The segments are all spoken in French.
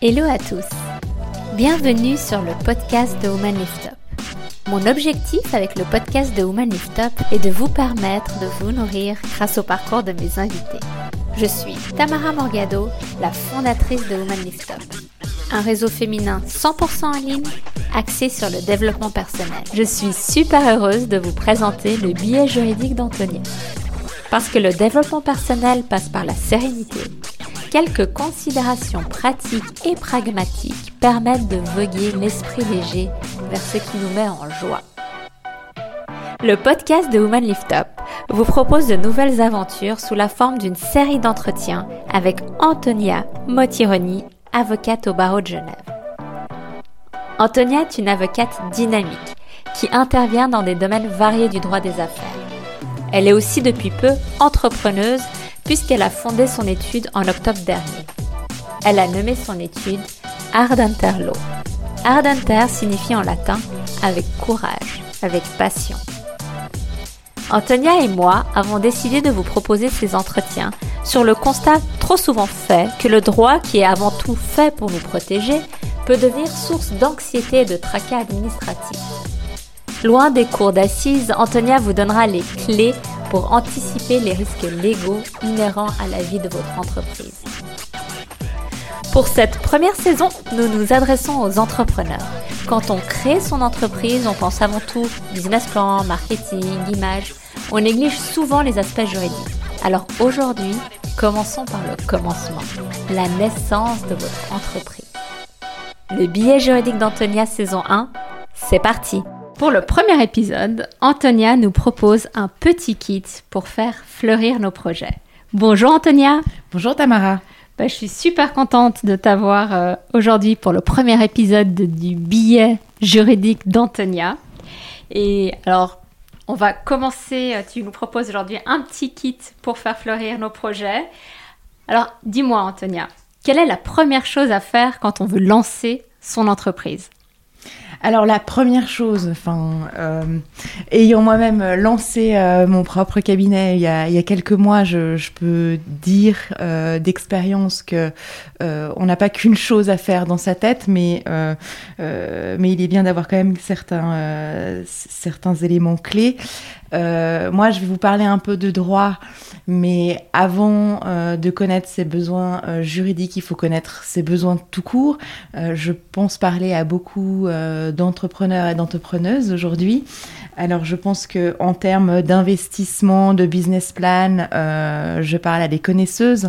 Hello à tous. Bienvenue sur le podcast de Woman Lift Up. Mon objectif avec le podcast de Woman Lift Up est de vous permettre de vous nourrir grâce au parcours de mes invités. Je suis Tamara Morgado, la fondatrice de Woman Lift Up, un réseau féminin 100% en ligne axé sur le développement personnel. Je suis super heureuse de vous présenter le billet juridique d'Antonia. Parce que le développement personnel passe par la sérénité, quelques considérations pratiques et pragmatiques permettent de voguer l'esprit léger vers ce qui nous met en joie. Le podcast de Woman Lift Up vous propose de nouvelles aventures sous la forme d'une série d'entretiens avec Antonia Motironi, avocate au barreau de Genève. Antonia est une avocate dynamique qui intervient dans des domaines variés du droit des affaires. Elle est aussi depuis peu entrepreneuse puisqu'elle a fondé son étude en octobre dernier. Elle a nommé son étude Ardenter Law. Ardenter signifie en latin avec courage, avec passion. Antonia et moi avons décidé de vous proposer ces entretiens sur le constat trop souvent fait que le droit, qui est avant tout fait pour nous protéger, peut devenir source d'anxiété et de tracas administratifs. Loin des cours d'assises, Antonia vous donnera les clés pour anticiper les risques légaux inhérents à la vie de votre entreprise. Pour cette première saison, nous nous adressons aux entrepreneurs. Quand on crée son entreprise, on pense avant tout business plan, marketing, image. On néglige souvent les aspects juridiques. Alors aujourd'hui, commençons par le commencement, la naissance de votre entreprise. Le billet juridique d'Antonia saison 1, c'est parti Pour le premier épisode, Antonia nous propose un petit kit pour faire fleurir nos projets. Bonjour Antonia Bonjour Tamara bah, Je suis super contente de t'avoir euh, aujourd'hui pour le premier épisode du billet juridique d'Antonia. Et alors, on va commencer, euh, tu nous proposes aujourd'hui un petit kit pour faire fleurir nos projets. Alors, dis-moi Antonia, quelle est la première chose à faire quand on veut lancer son entreprise? Alors la première chose, enfin, euh, ayant moi-même lancé euh, mon propre cabinet il y a, quelques mois, je, peux dire euh, d'expérience que on n'a pas qu'une chose à faire dans sa tête, mais il est bien d'avoir quand même certains certains éléments clés. moi, je vais vous parler un peu de droit mais avant euh, de connaître ses besoins euh, juridiques, il faut connaître ses besoins tout court. Euh, je pense parler à beaucoup d'entrepreneurs et d'entrepreneuses aujourd'hui. Alors je pense que en termes d'investissement, de business plan, je parle à des connaisseuses.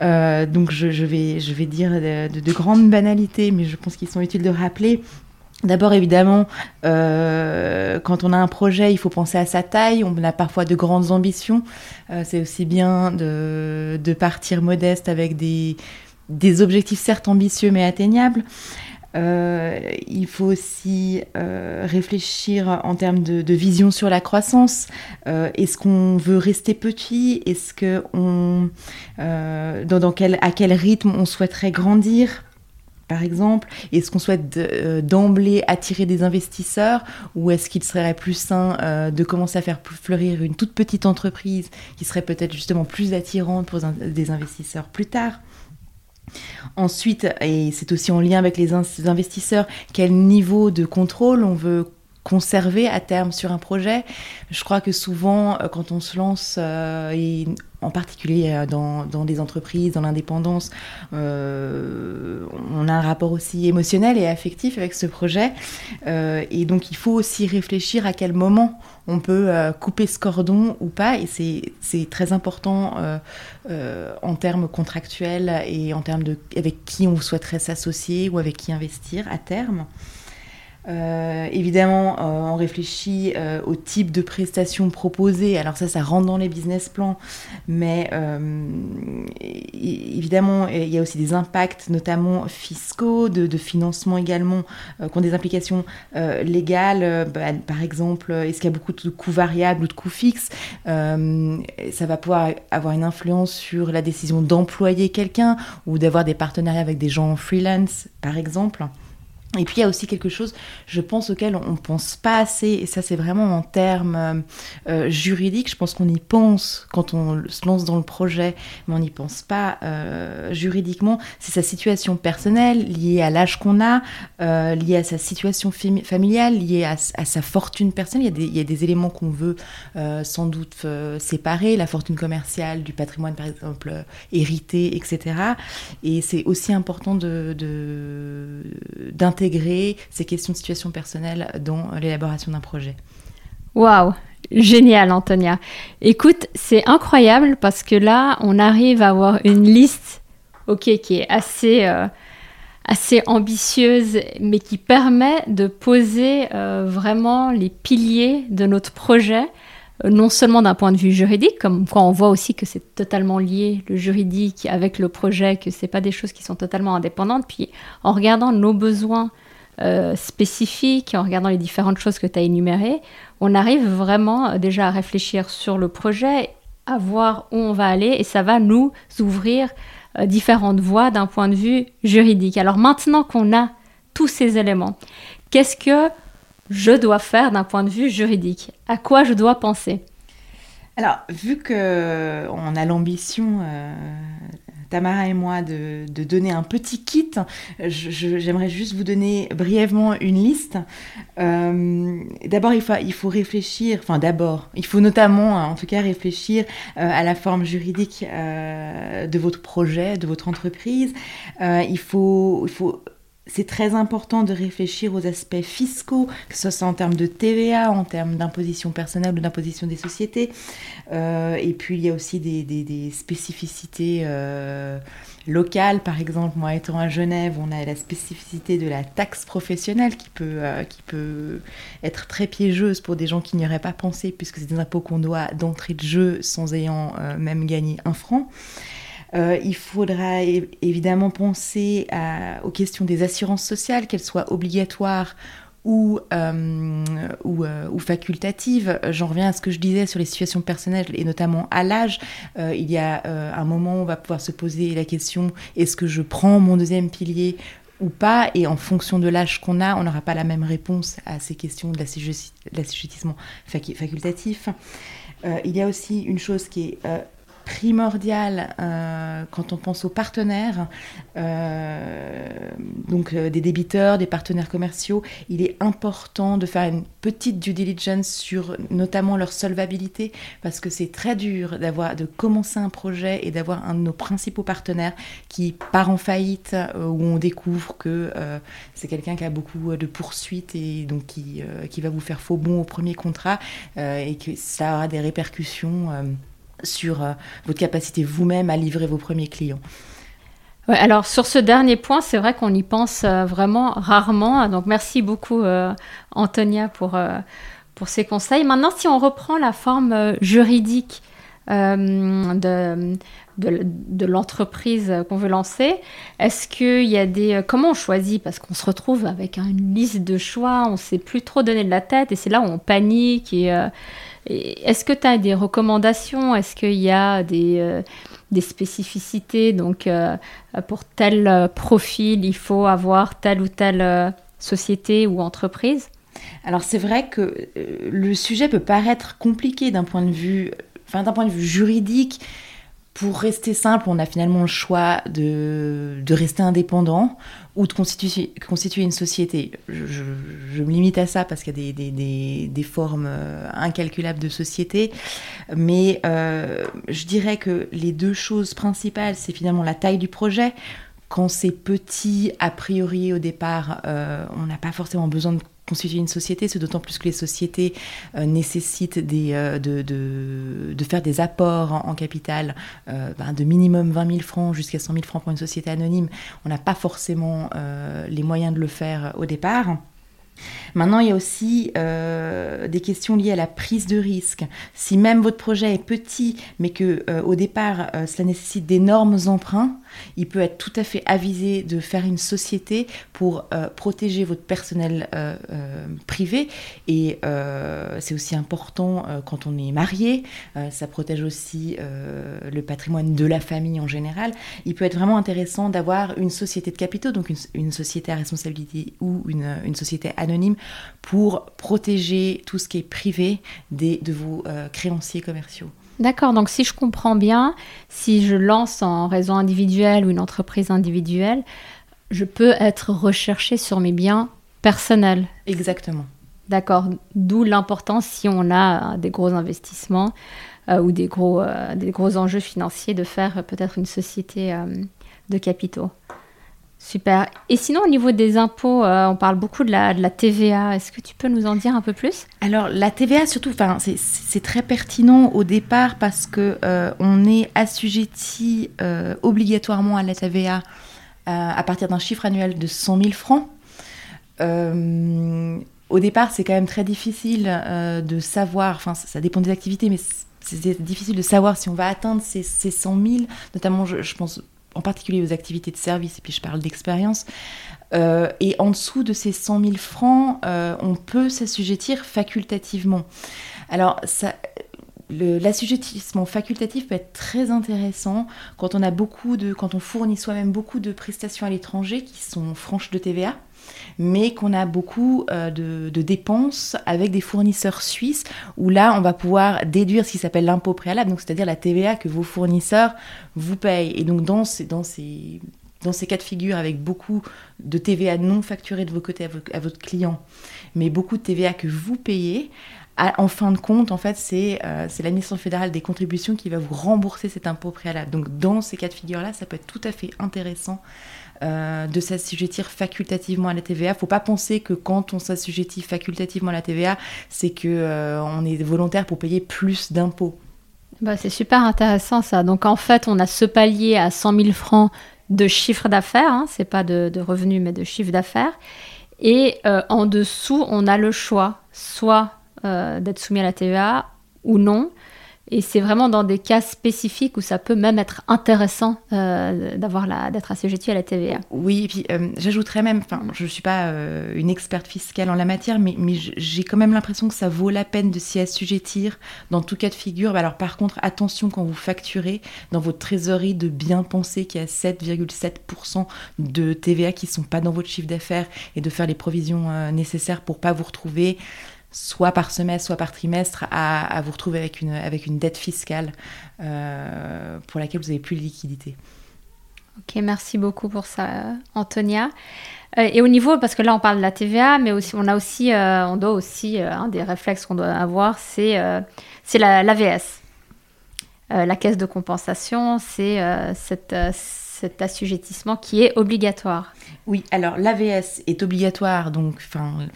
donc je, vais, je vais dire de, de grandes banalités, mais je pense qu'ils sont utiles de rappeler. D'abord, évidemment, euh, quand on a un projet, il faut penser à sa taille. On a parfois de grandes ambitions. Euh, c'est aussi bien de, partir modeste avec des, objectifs certes ambitieux mais atteignables. Euh, il faut aussi réfléchir en termes de, vision sur la croissance. Est-ce qu'on veut rester petit? Est-ce que on, dans, quel, à quel rythme on souhaiterait grandir par exemple? Est-ce qu'on souhaite euh, d'emblée attirer des investisseurs? Ou est-ce qu'il serait plus sain euh, de commencer à faire fleurir une toute petite entreprise qui serait peut-être justement plus attirante pour des investisseurs plus tard? Ensuite, et c'est aussi en lien avec les investisseurs, quel niveau de contrôle on veut conserver à terme sur un projet. Je crois que souvent, euh, quand on se lance, et en particulier euh, dans, dans des entreprises, dans l'indépendance, euh, on a un rapport aussi émotionnel et affectif avec ce projet. Euh, et donc il faut aussi réfléchir à quel moment on peut couper ce cordon ou pas. Et c'est très important en termes contractuels et en termes de avec qui on souhaiterait s'associer ou avec qui investir à terme. Euh, évidemment, euh, on réfléchit euh, au type de prestations proposées. Alors ça, ça rentre dans les business plans, mais évidemment, il y a aussi des impacts, notamment fiscaux, de, financement également, qui ont des implications légales. Bah, par exemple, est-ce qu'il y a beaucoup de coûts variables ou de coûts fixes? Ça va pouvoir avoir une influence sur la décision d'employer quelqu'un ou d'avoir des partenariats avec des gens en freelance, par exemple. Et puis il y a aussi quelque chose, je pense, auquel on ne pense pas assez, et ça c'est vraiment en termes euh, euh, juridiques, je pense qu'on y pense quand on se lance dans le projet, mais on n'y pense pas euh, juridiquement, c'est sa situation personnelle liée à l'âge qu'on a, liée à sa situation familiale, liée à, sa fortune personnelle. Il y a des, éléments qu'on veut sans doute séparer, la fortune commerciale du patrimoine par exemple hérité, etc. Et c'est aussi important de, intégrer ces questions de situation personnelle dans l'élaboration d'un projet. Waouh Génial, Antonia. Écoute, c'est incroyable parce que là, on arrive à avoir une liste, qui est assez, euh, assez ambitieuse, mais qui permet de poser euh, vraiment les piliers de notre projet non seulement d'un point de vue juridique, comme quand on voit aussi que c'est totalement lié le juridique avec le projet, que c'est pas des choses qui sont totalement indépendantes, puis en regardant nos besoins euh, spécifiques, en regardant les différentes choses que tu as énumérées, on arrive vraiment euh, déjà à réfléchir sur le projet, à voir où on va aller, et ça va nous ouvrir différentes voies d'un point de vue juridique. Alors maintenant qu'on a tous ces éléments, qu'est-ce que je dois faire d'un point de vue juridique À quoi je dois penser? Alors, vu que on a l'ambition, euh, Tamara et moi, de, donner un petit kit, j'aimerais juste vous donner brièvement une liste. Euh, d'abord, il faut, il faut réfléchir, enfin d'abord, il faut notamment, en tout cas, réfléchir euh, à la forme juridique de votre projet, de votre entreprise. il faut... Il faut c'est très important de réfléchir aux aspects fiscaux, que ce soit en termes de TVA, en termes d'imposition personnelle ou d'imposition des sociétés. Euh, et puis il y a aussi des, spécificités euh, locales. Par exemple, moi étant à Genève, on a la spécificité de la taxe professionnelle qui peut, euh, qui peut être très piégeuse pour des gens qui n'y auraient pas pensé, puisque c'est des impôts qu'on doit d'entrée de jeu sans ayant même gagné un franc. Euh, il faudra évidemment penser aux questions des assurances sociales, qu'elles soient obligatoires ou, euh, euh, ou, facultatives. J'en reviens à ce que je disais sur les situations personnelles et notamment à l'âge. il y a un moment où on va pouvoir se poser la question est-ce que je prends mon deuxième pilier ou pas, et en fonction de l'âge qu'on a, on n'aura pas la même réponse à ces questions de l'assujettissement facultatif. il y a aussi une chose qui est primordial euh, quand on pense aux partenaires, euh, donc euh, des débiteurs, des partenaires commerciaux. Il est important de faire une petite due diligence sur notamment leur solvabilité parce que c'est très dur d'avoir de commencer un projet et d'avoir un de nos principaux partenaires qui part en faillite où on découvre que c'est quelqu'un qui a beaucoup de poursuites et donc qui, va vous faire faux bon au premier contrat et que ça aura des répercussions sur euh, votre capacité vous-même à livrer vos premiers clients. alors sur ce dernier point, c'est vrai qu'on y pense euh, vraiment rarement. Donc merci beaucoup euh, Antonia pour, pour ces conseils. Maintenant, si on reprend la forme juridique de, de, l'entreprise qu'on veut lancer, est-ce qu'il y a des... Comment on choisit? Parce qu'on se retrouve avec une liste de choix, on ne sait plus trop donner de la tête et c'est là où on panique et est-ce que tu as des recommandations? Est-ce qu'il y a des, euh, spécificités? Donc, euh, pour tel euh, profil, il faut avoir telle ou telle société ou entreprise? Alors, c'est vrai que le sujet peut paraître compliqué d'un point de vue, enfin, d'un point de vue juridique. Pour rester simple, on a finalement le choix de, de rester indépendant ou de constituer, constituer une société. Je, me limite à ça parce qu'il y a des, des, des, formes euh, incalculables de société, mais euh, je dirais que les deux choses principales, c'est finalement la taille du projet. Quand c'est petit, a priori au départ, euh, on n'a pas forcément besoin de constituer une société, c'est d'autant plus que les sociétés euh, nécessitent euh, de, faire des apports en, capital euh, ben, de minimum 20 000 francs jusqu'à 100 000 francs pour une société anonyme. On n'a pas forcément les moyens de le faire au départ. Maintenant, il y a aussi des questions liées à la prise de risque. Si même votre projet est petit, mais que au départ, cela nécessite d'énormes emprunts, il peut être tout à fait avisé de faire une société pour euh, protéger votre personnel euh, euh, privé. Et c'est aussi important quand on est marié. ça protège aussi le patrimoine de la famille en général. Il peut être vraiment intéressant d'avoir une société de capitaux, donc une, société à responsabilité ou une, société anonyme pour protéger tout ce qui est privé de vos créanciers commerciaux. D'accord, donc si je comprends bien, si je lance en réseau individuel ou une entreprise individuelle, je peux être recherché sur mes biens personnels. Exactement. D'accord, d'où l'importance si on a des gros investissements euh, ou des gros, euh, des gros enjeux financiers de faire peut-être une société euh, de capitaux. Super. Et sinon, au niveau des impôts, euh, on parle beaucoup de la, TVA. Est-ce que tu peux nous en dire un peu plus? Alors, la TVA, surtout, c'est très pertinent au départ parce que euh, on est assujetti euh, obligatoirement à la TVA à partir d'un chiffre annuel de 100 000 francs. au départ, c'est quand même très difficile de savoir, enfin, ça, dépend des activités, mais c'est difficile de savoir si on va atteindre ces, ces 100 000, notamment, je pense en particulier aux activités de service, et puis je parle d'expérience. Euh, et en dessous de ces 100 000 francs, euh, on peut s'assujettir facultativement. Alors, l'assujettissement facultatif peut être très intéressant quand on a beaucoup de, quand on fournit soi-même beaucoup de prestations à l'étranger qui sont franches de TVA mais qu'on a beaucoup euh, de, dépenses avec des fournisseurs suisses, où là, on va pouvoir déduire ce qui s'appelle l'impôt préalable, c'est-à-dire la TVA que vos fournisseurs vous payent. Et donc, dans ces cas de figure, avec beaucoup de TVA non facturée de vos côtés à, votre client, mais beaucoup de TVA que vous payez, en fin de compte, en fait, c'est euh, l'administration fédérale des contributions qui va vous rembourser cet impôt préalable. Donc, dans ces cas de figure-là, ça peut être tout à fait intéressant euh, de s'assujettir facultativement à la TVA. Faut pas penser que quand on s'assujettit facultativement à la TVA, c'est que euh, on est volontaire pour payer plus d'impôts. Bah, c'est super intéressant ça. Donc en fait, on a ce palier à 100 000 francs de chiffre d'affaires, hein. c'est pas de, revenus mais de chiffre d'affaires. Et euh, en dessous, on a le choix, soit d'être soumis à la TVA ou non. Et c'est vraiment dans des cas spécifiques où ça peut même être intéressant euh, d'avoir d'être assujetti à la TVA. Oui, et puis euh, j'ajouterais même, je ne suis pas euh, une experte fiscale en la matière, mais, j'ai quand même l'impression que ça vaut la peine de s'y assujettir dans tout cas de figure. Bah, alors par contre, attention quand vous facturez dans votre trésorerie de bien penser qu'il y a 7,7% de TVA qui ne sont pas dans votre chiffre d'affaires et de faire les provisions nécessaires pour pas vous retrouver soit par semestre, soit par trimestre, à, vous retrouver avec une, avec une dette fiscale euh, pour laquelle vous n'avez plus de liquidité. Ok, merci beaucoup pour ça, Antonia. Euh, et au niveau, parce que là on parle de la TVA, mais aussi, on a aussi, euh, on doit aussi, un des réflexes qu'on doit avoir, c'est c'est l'AVS. la caisse de compensation, c'est cet assujettissement qui est obligatoire. Oui, alors l'AVS est obligatoire, donc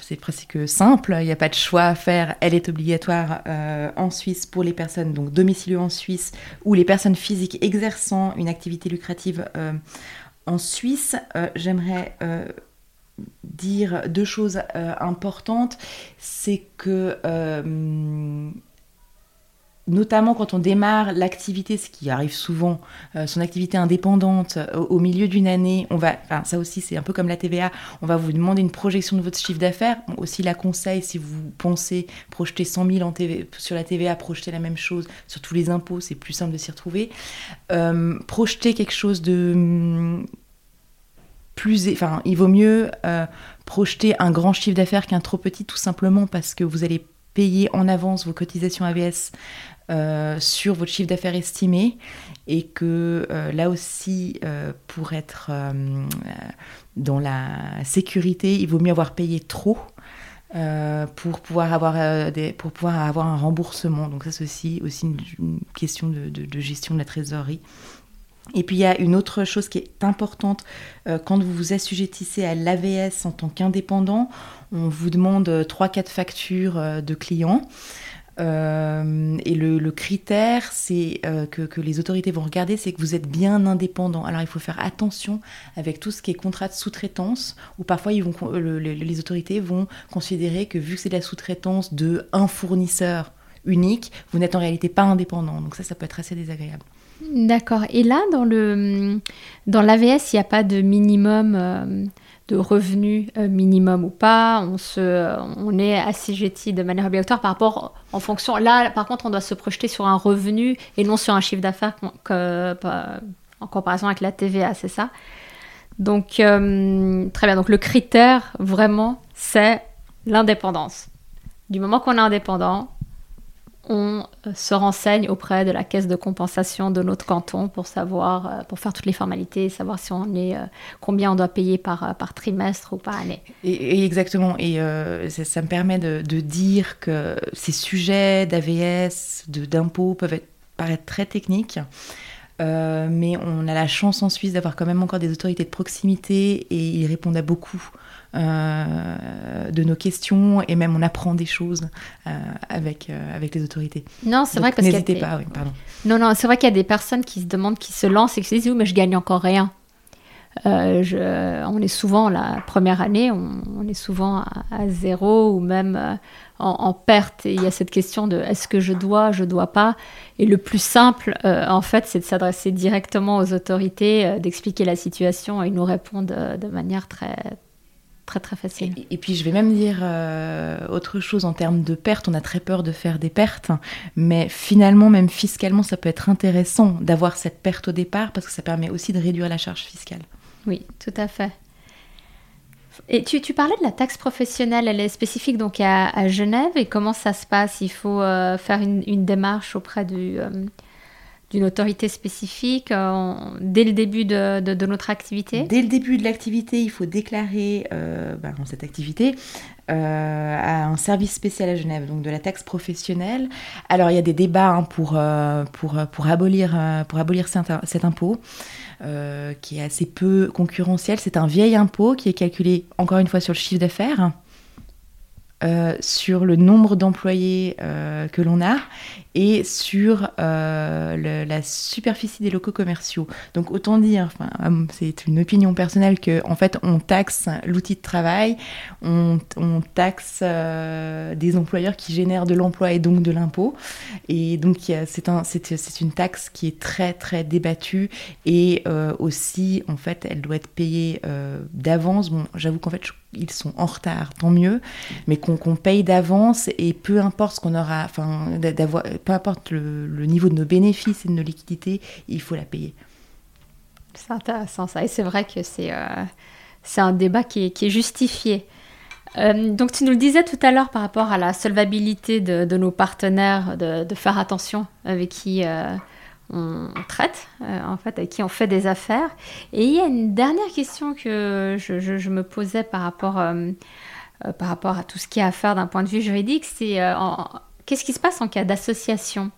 c'est presque simple, il n'y a pas de choix à faire, elle est obligatoire euh, en Suisse pour les personnes donc domiciliées en Suisse ou les personnes physiques exerçant une activité lucrative euh, en Suisse. Euh, j'aimerais dire deux choses importantes, c'est que notamment quand on démarre l'activité, ce qui arrive souvent, euh, son activité indépendante euh, au, milieu d'une année, on va, enfin ça aussi c'est un peu comme la TVA, on va vous demander une projection de votre chiffre d'affaires. aussi la conseil si vous pensez projeter 100 000 en TV, sur la TVA, projeter la même chose sur tous les impôts, c'est plus simple de s'y retrouver. Euh, projeter quelque chose de mm, plus, enfin il vaut mieux projeter un grand chiffre d'affaires qu'un trop petit, tout simplement parce que vous allez payer en avance vos cotisations AVS euh, sur votre chiffre d'affaires estimé et que euh, là aussi, euh, pour être dans la sécurité, il vaut mieux avoir payé trop pour, pouvoir avoir, pour pouvoir avoir un remboursement. Donc ça, c'est aussi, aussi une, question de, gestion de la trésorerie. Et puis il y a une autre chose qui est importante quand vous vous assujettissez à l'AVS en tant qu'indépendant, on vous demande 3-4 factures de clients. Euh, et le, critère c'est euh, que, les autorités vont regarder, c'est que vous êtes bien indépendant. Alors il faut faire attention avec tout ce qui est contrat de sous-traitance, où parfois les autorités vont considérer que vu que c'est de la sous-traitance de un fournisseur unique, vous n'êtes en réalité pas indépendant. Donc ça, ça peut être assez désagréable. D'accord. Et là, dans le dans l'AVS, il n'y a pas de minimum euh, de revenus euh, minimum ou pas. On se, on est assujetti de manière obligatoire par rapport en fonction. Là, par contre, on doit se projeter sur un revenu et non sur un chiffre d'affaires en comparaison avec la TVA, c'est ça? Donc euh, très bien. Donc le critère vraiment, c'est l'indépendance. Du moment qu'on est indépendant, on euh, se renseigne auprès de la caisse de compensation de notre canton pour savoir, euh, pour faire toutes les formalités, savoir si on est, euh, combien on doit payer par, par trimestre ou par année. Et, exactement. Et ça, me permet de, dire que ces sujets d'AVS, d'impôts peuvent être, paraître très techniques. mais on a la chance en Suisse d'avoir quand même encore des autorités de proximité et ils répondent à beaucoup euh, de nos questions et même on apprend des choses euh, avec, euh, avec les autorités. Non, c'est vrai que n'hésitez pas, oui, pardon. Non, non, c'est vrai qu'il y a des personnes qui se demandent, qui se lancent et qui se disent oui, mais je gagne encore rien. je, on est souvent la première année, on, est souvent à, zéro ou même en, perte. Et il y a cette question de est-ce que je dois, je dois pas? Et le plus simple, en fait, c'est de s'adresser directement aux autorités, d'expliquer la situation et ils nous répondent de manière très très très facile. Et, puis je vais même dire euh, autre chose en termes de pertes. On a très peur de faire des pertes, mais finalement, même fiscalement, ça peut être intéressant d'avoir cette perte au départ parce que ça permet aussi de réduire la charge fiscale. Oui, tout à fait. Et tu, tu parlais de la taxe professionnelle, elle est spécifique donc à, Genève et comment ça se passe? Il faut euh, faire une, une, démarche auprès du, euh, d'une autorité spécifique euh, dès le début de, notre activité? Dès le début de l'activité, il faut déclarer euh, ben, cette activité euh, à un service spécial à Genève, donc de la taxe professionnelle. Alors il y a des débats hein, pour, pour, pour, abolir, pour abolir cet, impôt. qui est assez peu concurrentiel. C'est un vieil impôt qui est calculé encore une fois sur le chiffre d'affaires. sur le nombre d'employés que l'on a et sur euh, la superficie des locaux commerciaux. Donc autant dire, hum, c'est une opinion personnelle que en fait on taxe l'outil de travail, on, taxe euh, des employeurs qui génèrent de l'emploi et donc de l'impôt. Et donc c'est un, une taxe qui est très très débattue et euh, aussi en fait elle doit être payée d'avance. Bon, j'avoue qu'en fait ils sont en retard, tant mieux, mais qu'on paye d'avance et peu importe ce qu'on aura, enfin peu importe le, niveau de nos bénéfices et de nos liquidités, il faut la payer. C'est intéressant ça. Et c'est vrai que c'est euh, un débat qui est, justifié. Euh, donc tu nous le disais tout à l'heure par rapport à la solvabilité de, nos partenaires, de, faire attention avec qui euh, on, traite, en fait, avec qui on fait des affaires. Et il y a une dernière question que je, me posais par rapport, par rapport à tout ce qu'il y a à faire d'un point de vue juridique, c'est Qu'est-ce qui se passe en cas d'association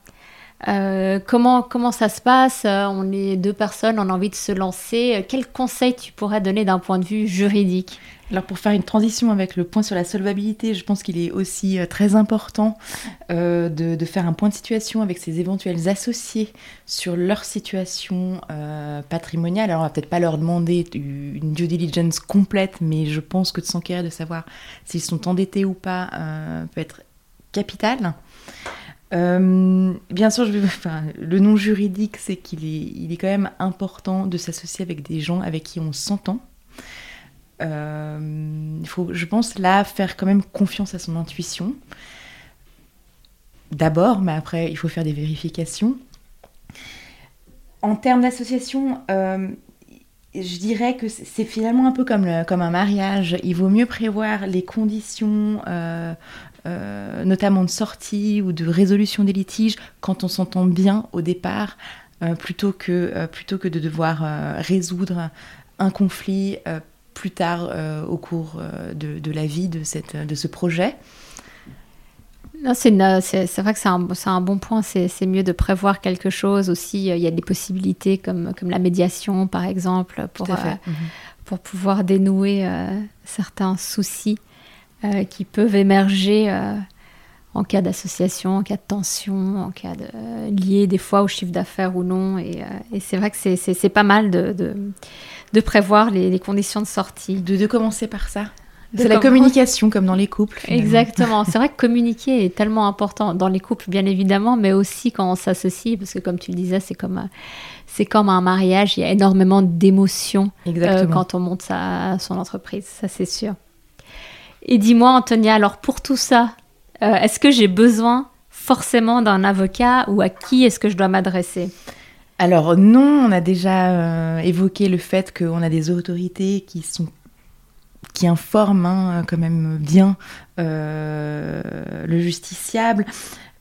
euh, comment, comment ça se passe? Euh, On est deux personnes, on a envie de se lancer. Euh, quel conseil tu pourrais donner d'un point de vue juridique? Alors pour faire une transition avec le point sur la solvabilité, je pense qu'il est aussi très important de, faire un point de situation avec ses éventuels associés sur leur situation patrimoniale. Alors on va peut-être pas leur demander une due diligence complète, mais je pense que de s'enquérir de savoir s'ils sont endettés ou pas peut être capital. Euh, bien sûr, le nom juridique, c'est qu'il est, il est quand même important de s'associer avec des gens avec qui on s'entend. Euh, il faut, je pense, là, faire quand même confiance à son intuition. D'abord, mais après, il faut faire des vérifications. En termes d'association, euh, je dirais que c'est finalement un peu comme, comme un mariage. Il vaut mieux prévoir les conditions notamment de sortie ou de résolution des litiges, quand on s'entend bien au départ, euh, plutôt, que, euh, plutôt que de devoir résoudre un conflit plus tard au cours de, la vie de, cette, de ce projet. C'est vrai que c'est un, un, bon point. C'est mieux de prévoir quelque chose aussi. Il y a des possibilités comme, comme la médiation, par exemple, pour, mhm. pour pouvoir dénouer certains soucis. Euh, qui peuvent émerger euh, en cas d'association, en cas de tension, en cas de euh, lié des fois au chiffre d'affaires ou non. Et, c'est vrai que c'est pas mal de, de, prévoir les, conditions de sortie. De, de commencer par ça C'est la communication comme dans les couples. Exactement. C'est vrai que communiquer est tellement important dans les couples, bien évidemment, mais aussi quand on s'associe, parce que comme tu le disais, c'est comme, c'est comme un mariage. Il y a énormément d'émotions euh, quand on monte sa, son entreprise, ça c'est sûr. Et dis-moi, Antonia, alors pour tout ça, euh, est-ce que j'ai besoin forcément d'un avocat ou à qui est-ce que je dois m'adresser? Alors non, on a déjà euh, évoqué le fait qu'on a des autorités qui sont qui informent hein, quand même bien euh, le justiciable.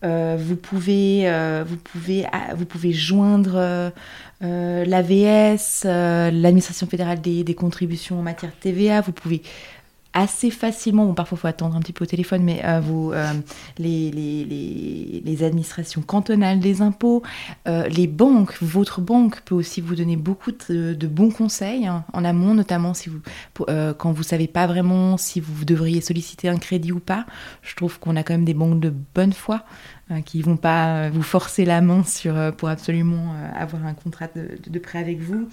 vous pouvez, vous pouvez, ah, vous pouvez joindre l'AVS, l'administration fédérale des, des, contributions en matière de TVA. Vous pouvez assez facilement, bon, parfois il faut attendre un petit peu au téléphone, mais euh, vous, euh, les, les, les, administrations cantonales des impôts, euh, les banques, votre banque peut aussi vous donner beaucoup de, bons conseils hein, en amont, notamment si vous, quand vous ne savez pas vraiment si vous devriez solliciter un crédit ou pas. Je trouve qu'on a quand même des banques de bonne foi qui ne vont pas euh, vous forcer la main sur, euh, pour absolument avoir un contrat de, prêt avec vous.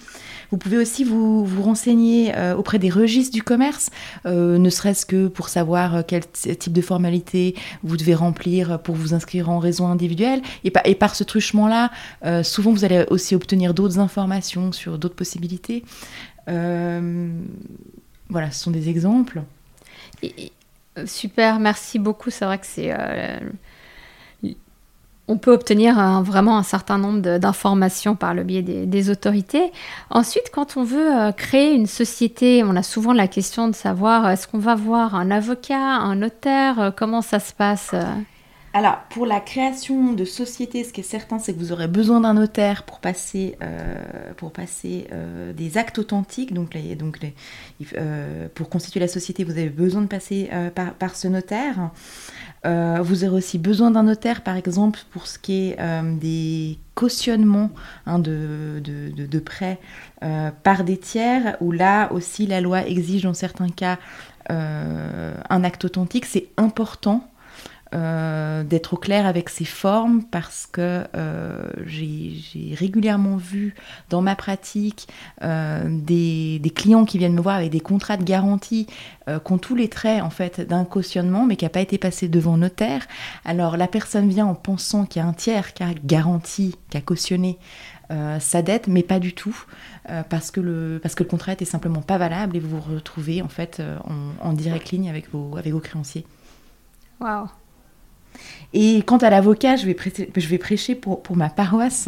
Vous pouvez aussi vous, vous renseigner auprès des registres du commerce, ne serait-ce que pour savoir quel type de formalité vous devez remplir pour vous inscrire en raison individuelle. Et, et par ce truchement-là, souvent vous allez aussi obtenir d'autres informations sur d'autres possibilités. voilà, ce sont des exemples. super, merci beaucoup. C'est vrai que c'est on peut obtenir vraiment un certain nombre d'informations par le biais des, autorités. Ensuite, quand on veut euh, créer une société, on a souvent la question de savoir est-ce qu'on va voir un avocat, un notaire, euh, comment ça se passe alors, pour la création de société, ce qui est certain, c'est que vous aurez besoin d'un notaire pour passer, euh, pour passer des actes authentiques. Donc, donc pour constituer la société, vous avez besoin de passer par, ce notaire. Euh, vous aurez aussi besoin d'un notaire, par exemple, pour ce qui est euh, des cautionnements hein, de, de, prêts euh, par des tiers, où là aussi la loi exige dans certains cas un acte authentique. C'est important euh, d'être au clair avec ces formes parce que euh, j'ai régulièrement vu dans ma pratique euh, des, clients qui viennent me voir avec des contrats de garantie qui ont tous les traits en fait d'un cautionnement mais qui n'a pas été passé devant notaire. Alors la personne vient en pensant qu'il y a un tiers qui a garanti, qui a cautionné sa dette, mais pas du tout, parce, que le, parce que le contrat était simplement pas valable et vous vous retrouvez en fait en, en direct ligne avec vos, avec vos créanciers. Waouh et quant à l'avocat, je vais prêcher, pour, ma paroisse.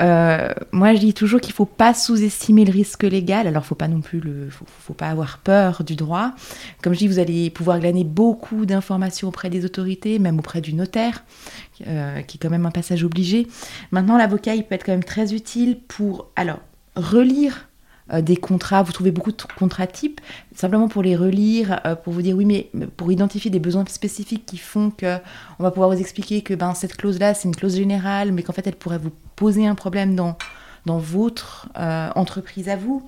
Euh, moi, je dis toujours qu'il ne faut pas sous-estimer le risque légal. Alors, faut pas non plus faut, pas avoir peur du droit. Comme je dis, vous allez pouvoir glaner beaucoup d'informations auprès des autorités, même auprès du notaire, euh, qui est quand même un passage obligé. Maintenant, l'avocat, il peut être quand même très utile pour, relire des contrats, vous trouvez beaucoup de contrats types, simplement pour les relire, euh, pour vous dire oui, mais pour identifier des besoins spécifiques qui font que on va pouvoir vous expliquer que ben, cette clause-là, c'est une clause générale, mais qu'en fait, elle pourrait vous poser un problème dans dans votre euh, entreprise à vous.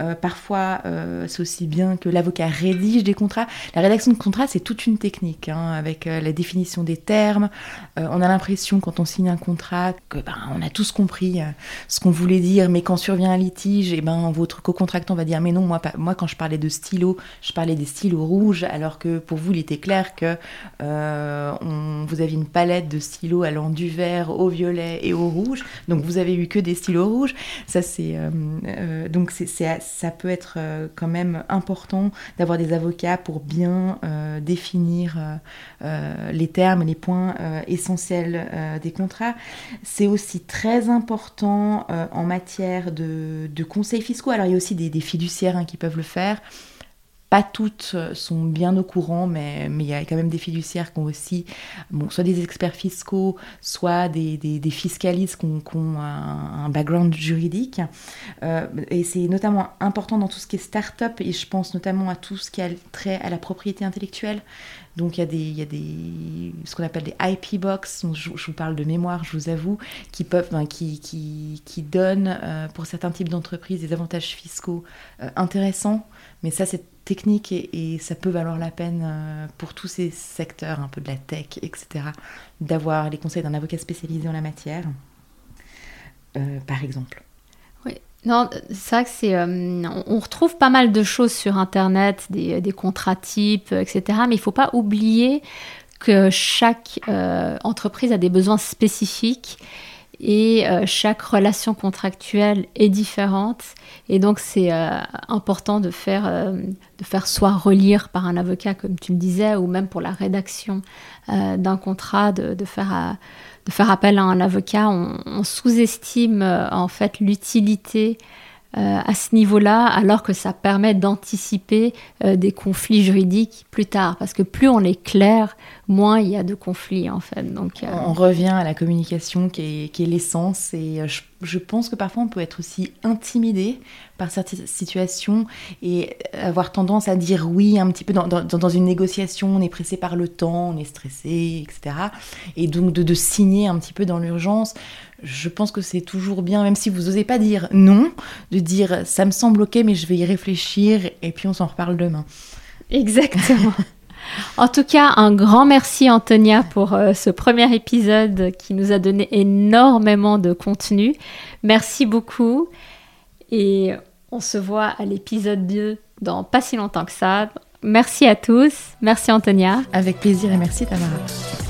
Euh, parfois, euh, c'est aussi bien que l'avocat rédige des contrats. La rédaction de contrats, c'est toute une technique, hein, avec la définition des termes. on a l'impression, quand on signe un contrat, que ben, on a tous compris ce qu'on voulait dire, mais quand survient un litige, et eh ben, votre co-contractant va dire, mais non, moi, moi, quand je parlais de stylo, je parlais des stylos rouges, alors que pour vous, il était clair que on, vous aviez une palette de stylos allant du vert au violet et au rouge, donc vous avez eu que des stylos rouges ça, c'est euh, euh, donc ça peut être euh, quand même important d'avoir des avocats pour bien définir les termes, les points essentiels des contrats. C'est aussi très important en matière de, conseils fiscaux. Alors il y a aussi des, fiduciaires hein, qui peuvent le faire. Pas toutes sont bien au courant, mais, il y a quand même des fiduciaires qui ont aussi, bon, soit des experts fiscaux, soit des, des, fiscalistes qui ont, un, background juridique. Euh, et c'est notamment important dans tout ce qui est start-up, et je pense notamment à tout ce qui a trait à la propriété intellectuelle. Donc il y a des, y a des ce qu'on appelle des IP box, je, vous parle de mémoire, je vous avoue, qui peuvent, qui, qui, qui donnent euh, pour certains types d'entreprises des avantages fiscaux euh, intéressants. Mais ça, c'est technique et, ça peut valoir la peine euh, pour tous ces secteurs, un peu de la tech, etc., d'avoir les conseils d'un avocat spécialisé en la matière, euh, par exemple. Oui. Non, c'est vrai que c'est. on retrouve pas mal de choses sur Internet, des, des contrats types, etc. Mais il ne faut pas oublier que chaque entreprise a des besoins spécifiques et euh, chaque relation contractuelle est différente et donc c'est euh, important de faire, euh, de faire soit relire par un avocat comme tu le disais ou même pour la rédaction d'un contrat de, faire, de faire appel à un avocat. On, sous-estime en fait l'utilité euh, à ce niveau-là, alors que ça permet d'anticiper euh, des conflits juridiques plus tard. Parce que plus on est clair, moins il y a de conflits en fait. Euh, On revient à la communication qui est, l'essence. Et je, pense que parfois on peut être aussi intimidé par certaines situations et avoir tendance à dire oui un petit peu dans, une négociation. On est pressé par le temps, on est stressé, etc. Et donc de signer un petit peu dans l'urgence je pense que c'est toujours bien, même si vous n'osez pas dire non, de dire ça me semble ok, mais je vais y réfléchir et puis on s'en reparle demain. Exactement. en tout cas, un grand merci Antonia pour euh, ce premier épisode qui nous a donné énormément de contenu. Merci beaucoup et on se voit à l'épisode 2 dans pas si longtemps que ça. Merci à tous. Merci Antonia. Avec plaisir et merci Tamara.